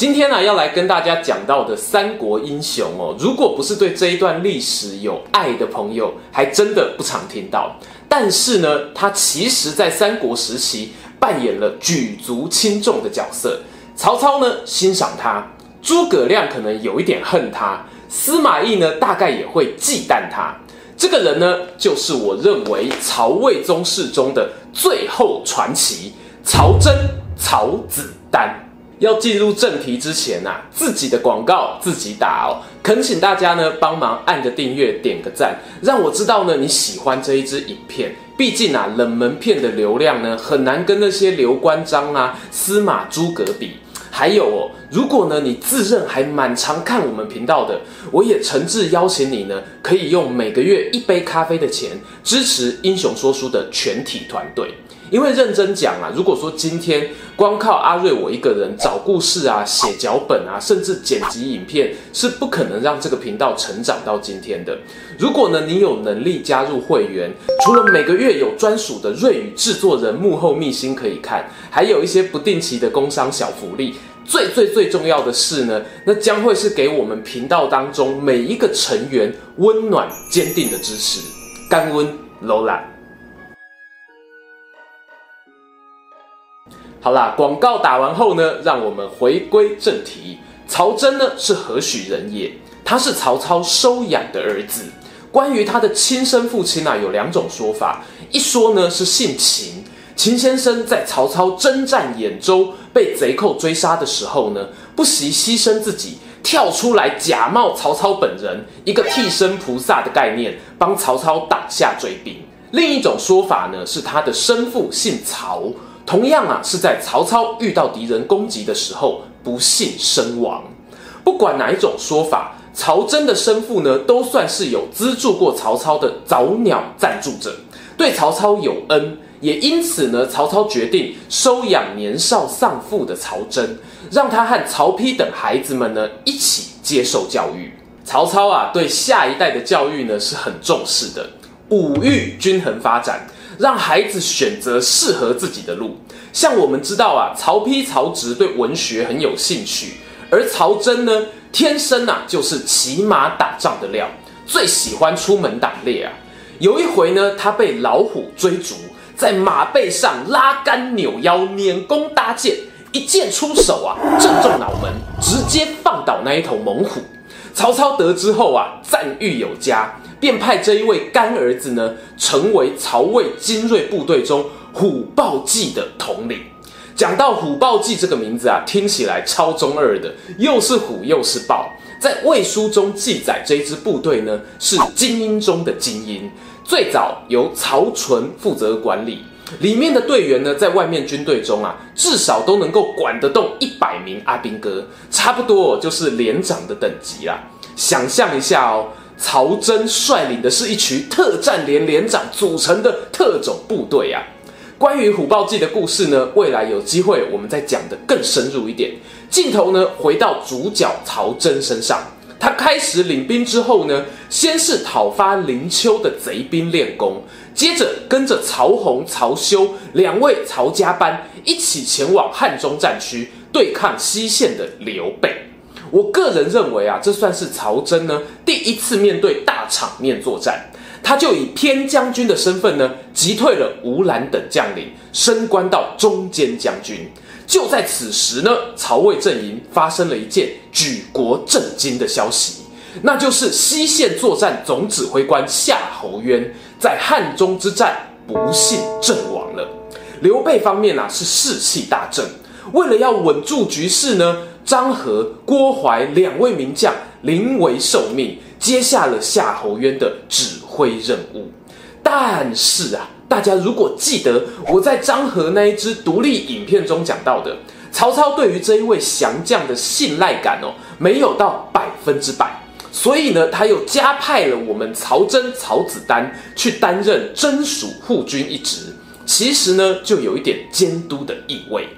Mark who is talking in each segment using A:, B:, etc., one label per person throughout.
A: 今天呢、要来跟大家讲到的三国英雄哦，如果不是对这一段历史有爱的朋友，还真的不常听到。但是呢，他其实在三国时期扮演了举足轻重的角色。曹操呢欣赏他，诸葛亮可能有一点恨他，司马懿呢大概也会忌惮他。这个人呢，就是我认为曹魏宗室中的最后传奇——曹真、曹子丹。要进入正题之前啊，自己的广告自己打哦，恳请大家呢帮忙按个订阅，点个赞，让我知道呢你喜欢这一支影片。毕竟啊，冷门片的流量呢很难跟那些刘关张啊、司马诸葛比。还有哦，如果呢你自认还蛮常看我们频道的，我也诚挚邀请你呢，可以用每个月一杯咖啡的钱支持英雄说书的全体团队。因为认真讲啊，如果说今天光靠阿瑞我一个人找故事啊、写脚本啊，甚至剪辑影片，是不可能让这个频道成长到今天的。如果呢，你有能力加入会员，除了每个月有专属的瑞宇制作人幕后秘辛可以看，还有一些不定期的工商小福利。最最最重要的是呢，那将会是给我们频道当中每一个成员温暖坚定的支持。感恩罗好啦，广告打完后呢，让我们回归正题。曹真呢是何许人也？他是曹操收养的儿子。关于他的亲生父亲啊，有两种说法。一说呢是姓秦，秦先生在曹操征战兖州被贼寇追杀的时候呢，不惜牺牲自己，跳出来假冒曹操本人，一个替身菩萨的概念，帮曹操挡下追兵。另一种说法呢是他的生父姓曹。同样啊，是在曹操遇到敌人攻击的时候不幸身亡。不管哪一种说法，曹真的生父呢，都算是有资助过曹操的早鸟赞助者，对曹操有恩。也因此呢，曹操决定收养年少丧父的曹真，让他和曹丕等孩子们呢一起接受教育。曹操啊，对下一代的教育呢是很重视的，五育均衡发展。让孩子选择适合自己的路。像我们知道啊，曹丕、曹植对文学很有兴趣，而曹真呢，天生啊就是骑马打仗的料，最喜欢出门打猎啊。有一回呢，他被老虎追逐，在马背上拉杆扭腰，拈弓搭箭，一箭出手啊，正中脑门，直接放倒那一头猛虎。曹操得知后啊，赞誉有加。便派这一位干儿子呢，成为曹魏精锐部队中虎豹骑的统领。讲到虎豹骑这个名字啊，听起来超中二的，又是虎又是豹。在魏书中记载，这支部队呢是精英中的精英，最早由曹纯负责管理。里面的队员呢，在外面军队中啊，至少都能够管得动一百名阿兵哥，差不多就是连长的等级啦。想象一下哦。曹真率领的是一群特战连连长组成的特种部队啊。关于虎豹骑的故事呢，未来有机会我们再讲得更深入一点。镜头呢，回到主角曹真身上，他开始领兵之后呢，先是讨伐林丘的贼兵练功，接着跟着曹洪、曹休两位曹家班一起前往汉中战区对抗西线的刘备。我个人认为啊，这算是曹真呢第一次面对大场面作战，他就以偏将军的身份呢击退了吴兰等将领，升官到中间将军。就在此时呢，曹魏阵营发生了一件举国震惊的消息，那就是西线作战总指挥官夏侯渊在汉中之战不幸阵亡了。刘备方面啊是士气大振，为了要稳住局势呢。张合、郭淮两位名将临危受命，接下了夏侯渊的指挥任务。但是啊，大家如果记得我在张和那一支独立影片中讲到的，曹操对于这一位降将的信赖感哦，没有到百分之百。所以呢，他又加派了我们曹真、曹子丹去担任真属护军一职。其实呢，就有一点监督的意味。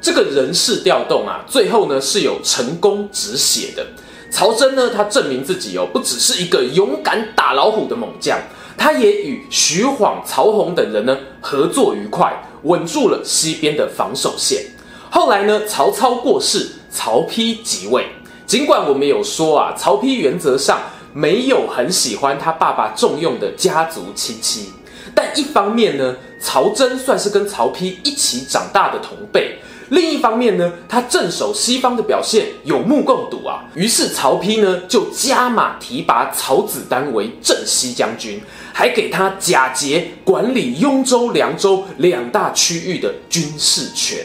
A: 这个人事调动啊，最后呢是有成功止血的。曹真呢，他证明自己哦，不只是一个勇敢打老虎的猛将，他也与徐晃、曹洪等人呢合作愉快，稳住了西边的防守线。后来呢，曹操过世，曹丕即位。尽管我们有说啊，曹丕原则上没有很喜欢他爸爸重用的家族亲戚，但一方面呢，曹真算是跟曹丕一起长大的同辈。另一方面呢，他镇守西方的表现有目共睹啊。于是曹丕呢就加码提拔曹子丹为镇西将军，还给他假节管理雍州、凉州两大区域的军事权。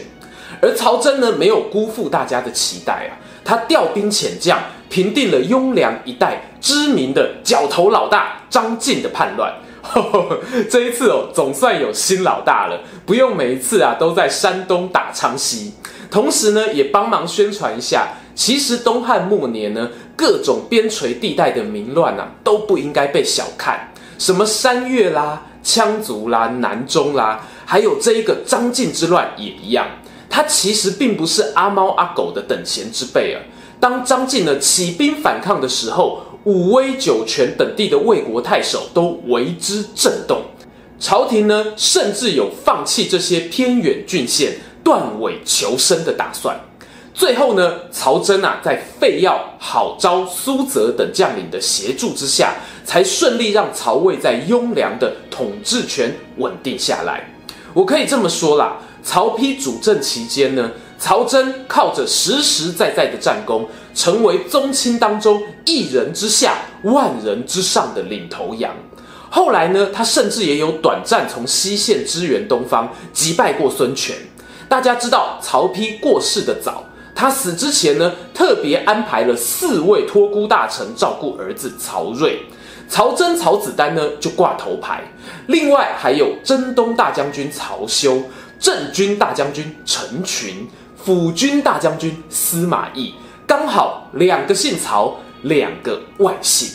A: 而曹真呢没有辜负大家的期待啊，他调兵遣将，平定了雍凉一带知名的角头老大张晋的叛乱。这一次哦，总算有新老大了，不用每一次啊都在山东打昌西。同时呢，也帮忙宣传一下，其实东汉末年呢，各种边陲地带的民乱啊，都不应该被小看。什么山越啦、羌族啦、南中啦，还有这一个张晋之乱也一样。他其实并不是阿猫阿狗的等闲之辈啊。当张晋呢起兵反抗的时候，武威、酒泉等地的魏国太守都为之震动，朝廷呢甚至有放弃这些偏远郡县，断尾求生的打算。最后呢，曹真啊在费耀、郝昭、苏泽等将领的协助之下，才顺利让曹魏在雍凉的统治权稳定下来。我可以这么说啦，曹丕主政期间呢，曹真靠着实实在在的战功，成为宗亲当中一人之下、万人之上的领头羊。后来呢，他甚至也有短暂从西线支援东方，击败过孙权。大家知道曹丕过世的早，他死之前呢，特别安排了四位托孤大臣照顾儿子曹睿。曹真、曹子丹呢就挂头牌，另外还有征东大将军曹休、镇军大将军陈群。辅军大将军司马懿，刚好两个姓曹，两个外姓。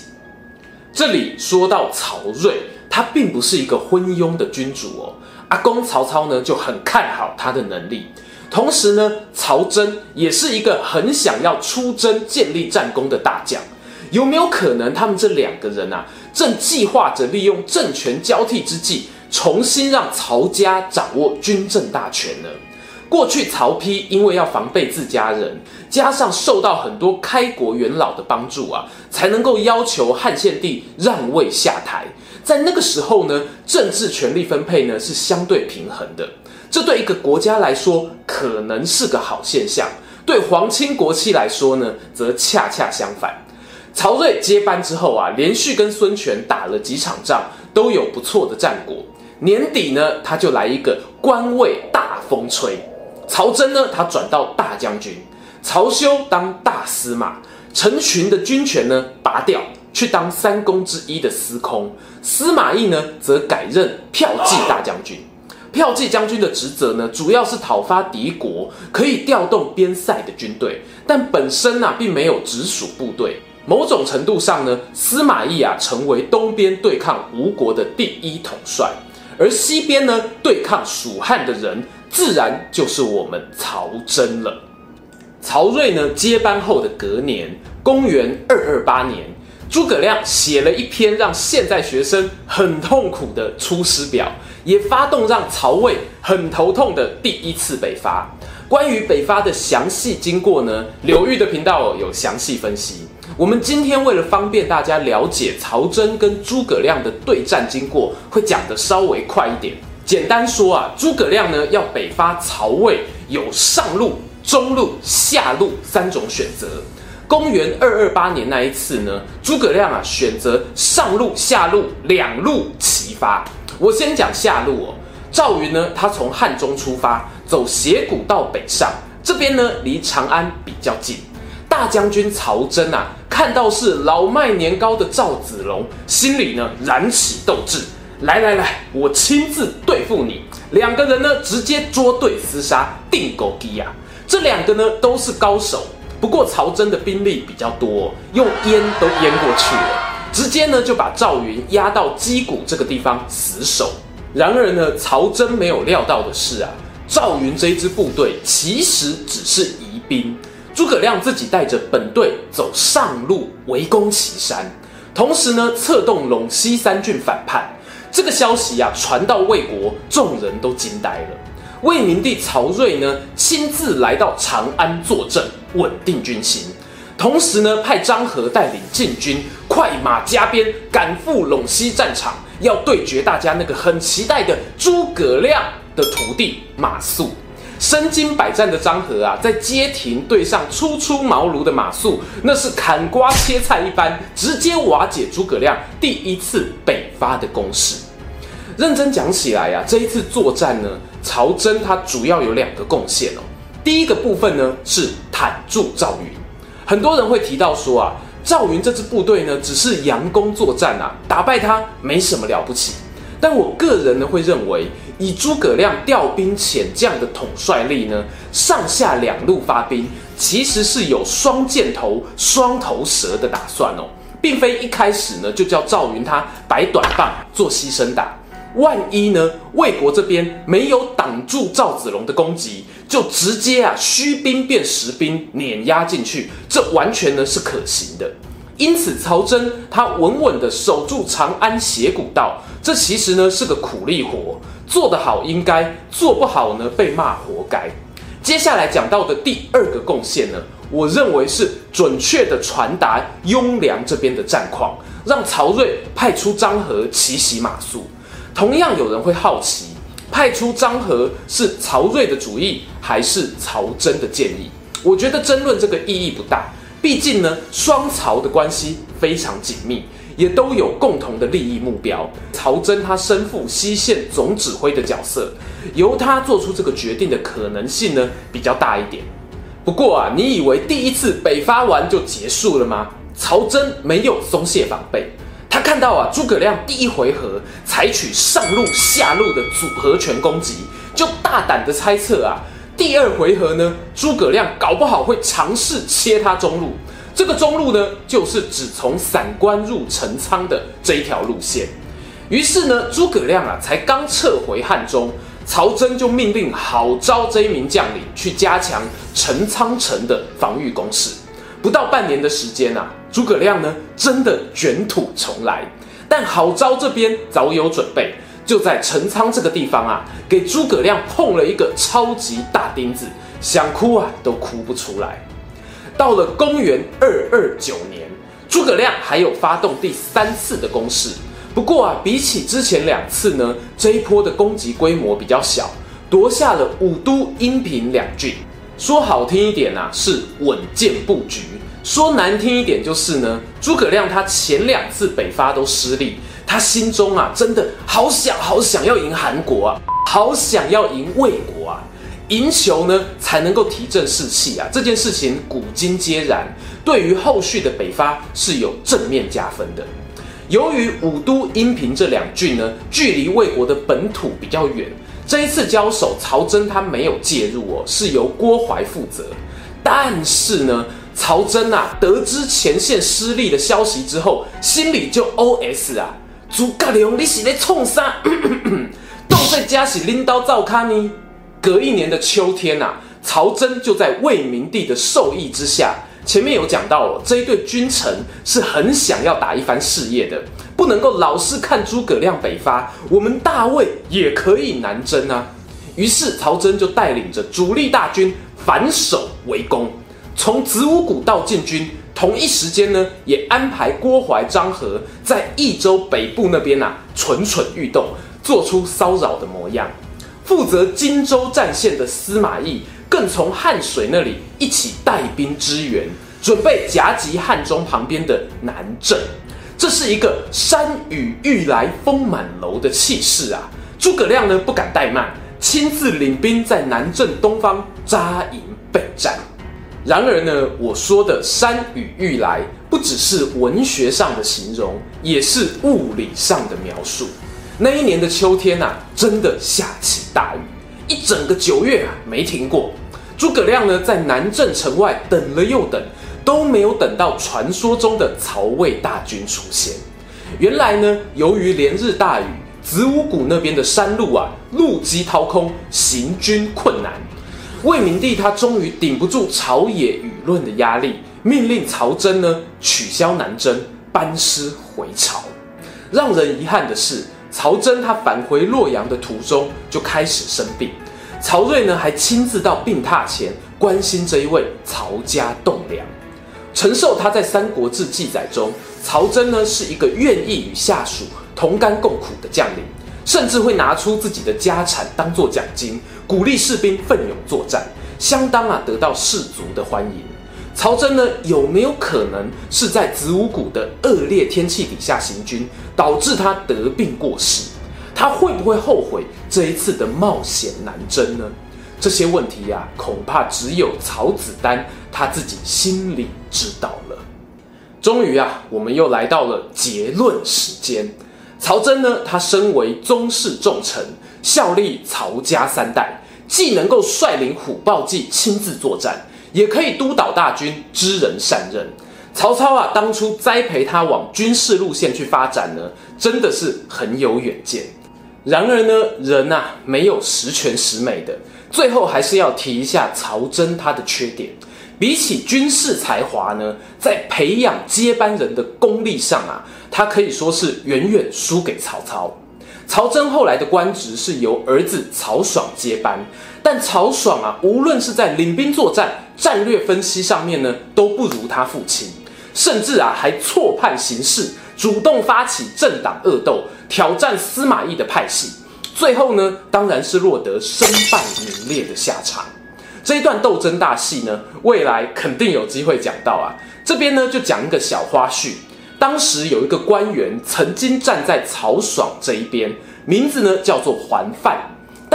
A: 这里说到曹睿，他并不是一个昏庸的君主哦。阿公曹操呢就很看好他的能力，同时呢，曹真也是一个很想要出征建立战功的大将。有没有可能他们这两个人啊，正计划着利用政权交替之际，重新让曹家掌握军政大权呢？过去曹丕因为要防备自家人，加上受到很多开国元老的帮助啊，才能够要求汉献帝让位下台。在那个时候呢，政治权力分配呢是相对平衡的，这对一个国家来说可能是个好现象；对皇亲国戚来说呢，则恰恰相反。曹睿接班之后啊，连续跟孙权打了几场仗，都有不错的战果。年底呢，他就来一个官位大风吹。曹真呢，他转到大将军；曹休当大司马；陈群的军权呢拔掉，去当三公之一的司空；司马懿呢，则改任骠骑大将军。骠骑将军的职责呢，主要是讨伐敌国，可以调动边塞的军队，但本身啊，并没有直属部队。某种程度上呢，司马懿啊，成为东边对抗吴国的第一统帅，而西边呢，对抗蜀汉的人。自然就是我们曹真了。曹睿呢接班后的隔年，公元二二八年，诸葛亮写了一篇让现在学生很痛苦的《出师表》，也发动让曹魏很头痛的第一次北伐。关于北伐的详细经过呢，刘玉的频道有详细分析。我们今天为了方便大家了解曹真跟诸葛亮的对战经过，会讲得稍微快一点。简单说啊，诸葛亮呢要北伐曹魏，有上路、中路、下路三种选择。公元二二八年那一次呢，诸葛亮啊选择上路、下路两路齐发。我先讲下路哦，赵云呢他从汉中出发，走斜谷道北上，这边呢离长安比较近。大将军曹真啊看到是老迈年高的赵子龙，心里呢燃起斗志。来来来，我亲自对付你。两个人呢，直接捉对厮杀，定狗机呀。这两个呢，都是高手。不过曹真的兵力比较多，用淹都淹过去了，直接呢就把赵云压到箕谷这个地方死守。然而呢，曹真没有料到的是啊，赵云这一支部队其实只是疑兵。诸葛亮自己带着本队走上路围攻岐山，同时呢策动陇西三郡反叛。这个消息啊传到魏国，众人都惊呆了。魏明帝曹睿呢亲自来到长安坐镇，稳定军心，同时呢派张郃带领禁军快马加鞭赶赴陇西战场，要对决大家那个很期待的诸葛亮的徒弟马谡。身经百战的张郃啊，在街亭对上初出茅庐的马谡，那是砍瓜切菜一般，直接瓦解诸葛亮第一次北伐的攻势。认真讲起来啊，这一次作战呢，曹真他主要有两个贡献哦。第一个部分呢是坦住赵云，很多人会提到说啊，赵云这支部队呢只是佯攻作战啊，打败他没什么了不起。但我个人呢会认为。以诸葛亮调兵遣将的统帅力呢，上下两路发兵，其实是有双箭头、双头蛇的打算哦，并非一开始呢就叫赵云他摆短棒做牺牲打。万一呢魏国这边没有挡住赵子龙的攻击，就直接啊虚兵变实兵碾压进去，这完全呢是可行的。因此，曹真他稳稳地守住长安斜谷道，这其实呢是个苦力活。做得好应该，做不好呢被骂活该。接下来讲到的第二个贡献呢，我认为是准确的传达雍凉这边的战况，让曹睿派出张郃奇袭马谡。同样有人会好奇，派出张和是曹睿的主意还是曹真的建议？我觉得争论这个意义不大，毕竟呢双曹的关系非常紧密。也都有共同的利益目标。曹真他身负西线总指挥的角色，由他做出这个决定的可能性呢比较大一点。不过啊，你以为第一次北伐完就结束了吗？曹真没有松懈防备，他看到啊诸葛亮第一回合采取上路下路的组合拳攻击，就大胆的猜测啊，第二回合呢诸葛亮搞不好会尝试切他中路。这个中路呢，就是指从散关入陈仓的这一条路线。于是呢，诸葛亮啊，才刚撤回汉中，曹真就命令郝昭这一名将领去加强陈仓城的防御工事。不到半年的时间啊，诸葛亮呢，真的卷土重来。但郝昭这边早有准备，就在陈仓这个地方啊，给诸葛亮碰了一个超级大钉子，想哭啊都哭不出来。到了公元二二九年，诸葛亮还有发动第三次的攻势。不过啊，比起之前两次呢，这一波的攻击规模比较小，夺下了武都、阴平两郡。说好听一点啊，是稳健布局；说难听一点就是呢，诸葛亮他前两次北伐都失利，他心中啊真的好想好想要赢韩国啊，好想要赢魏国啊。赢球呢，才能够提振士气啊！这件事情古今皆然，对于后续的北伐是有正面加分的。由于武都、阴平这两郡呢，距离魏国的本土比较远，这一次交手，曹真他没有介入哦，是由郭淮负责。但是呢，曹真啊，得知前线失利的消息之后，心里就 OS 啊：诸葛亮，你是在冲啥？都在家是拎刀照看呢？隔一年的秋天啊，曹真就在魏明帝的授意之下，前面有讲到哦，这一对君臣是很想要打一番事业的，不能够老是看诸葛亮北伐，我们大魏也可以南征啊。于是曹真就带领着主力大军反守为攻，从子午谷到进军，同一时间呢，也安排郭淮、张郃在益州北部那边啊，蠢蠢欲动，做出骚扰的模样。负责荆州战线的司马懿，更从汉水那里一起带兵支援，准备夹击汉中旁边的南郑。这是一个山雨欲来风满楼的气势啊！诸葛亮呢不敢怠慢，亲自领兵在南郑东方扎营备战。然而呢，我说的山雨欲来，不只是文学上的形容，也是物理上的描述。那一年的秋天呐、啊，真的下起大雨，一整个九月啊没停过。诸葛亮呢，在南郑城外等了又等，都没有等到传说中的曹魏大军出现。原来呢，由于连日大雨，子午谷那边的山路啊，路基掏空，行军困难。魏明帝他终于顶不住朝野舆论的压力，命令曹真呢取消南征，班师回朝。让人遗憾的是，曹真他返回洛阳的途中就开始生病。曹睿呢还亲自到病榻前关心这一位曹家栋梁。陈寿他在《三国志》记载中，曹真呢是一个愿意与下属同甘共苦的将领，甚至会拿出自己的家产当做奖金，鼓励士兵奋勇作战，相当啊得到士卒的欢迎。曹真呢有没有可能是在子午谷的恶劣天气底下行军，导致他得病过世？他会不会后悔这一次的冒险南征呢？这些问题呀、啊，恐怕只有曹子丹他自己心里知道了。终于啊，我们又来到了结论时间。曹真呢，他身为宗室重臣，效力曹家三代，既能够率领虎豹骑亲自作战，也可以督导大军，知人善任。曹操啊，当初栽培他往军事路线去发展呢，真的是很有远见。然而呢，人、啊、没有十全十美的，最后还是要提一下曹真他的缺点。比起军事才华呢，在培养接班人的功力上啊，他可以说是远远输给曹操。曹真后来的官职是由儿子曹爽接班，但曹爽啊，无论是在领兵作战、战略分析上面呢，都不如他父亲，甚至啊还错判形势，主动发起政党恶斗。挑战司马懿的派系，最后呢，当然是落得身败名裂的下场。这一段斗争大戏呢，未来肯定有机会讲到啊。这边呢，就讲一个小花絮。当时有一个官员曾经站在曹爽这一边，名字呢叫做桓范，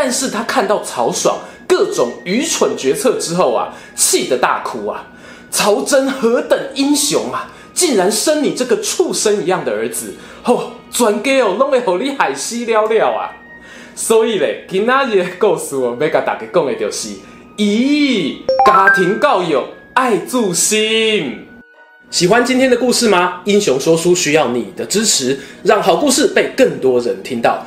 A: 但是他看到曹爽各种愚蠢决策之后啊，气得大哭啊！曹真何等英雄啊！竟然生你这个畜生一样的儿子！哦，全家哦，拢会让你害西了了啊！所以咧，今仔日的故事我要甲大家讲的就是：咦，家庭教育爱助心。喜欢今天的故事吗？英雄说书需要你的支持，让好故事被更多人听到。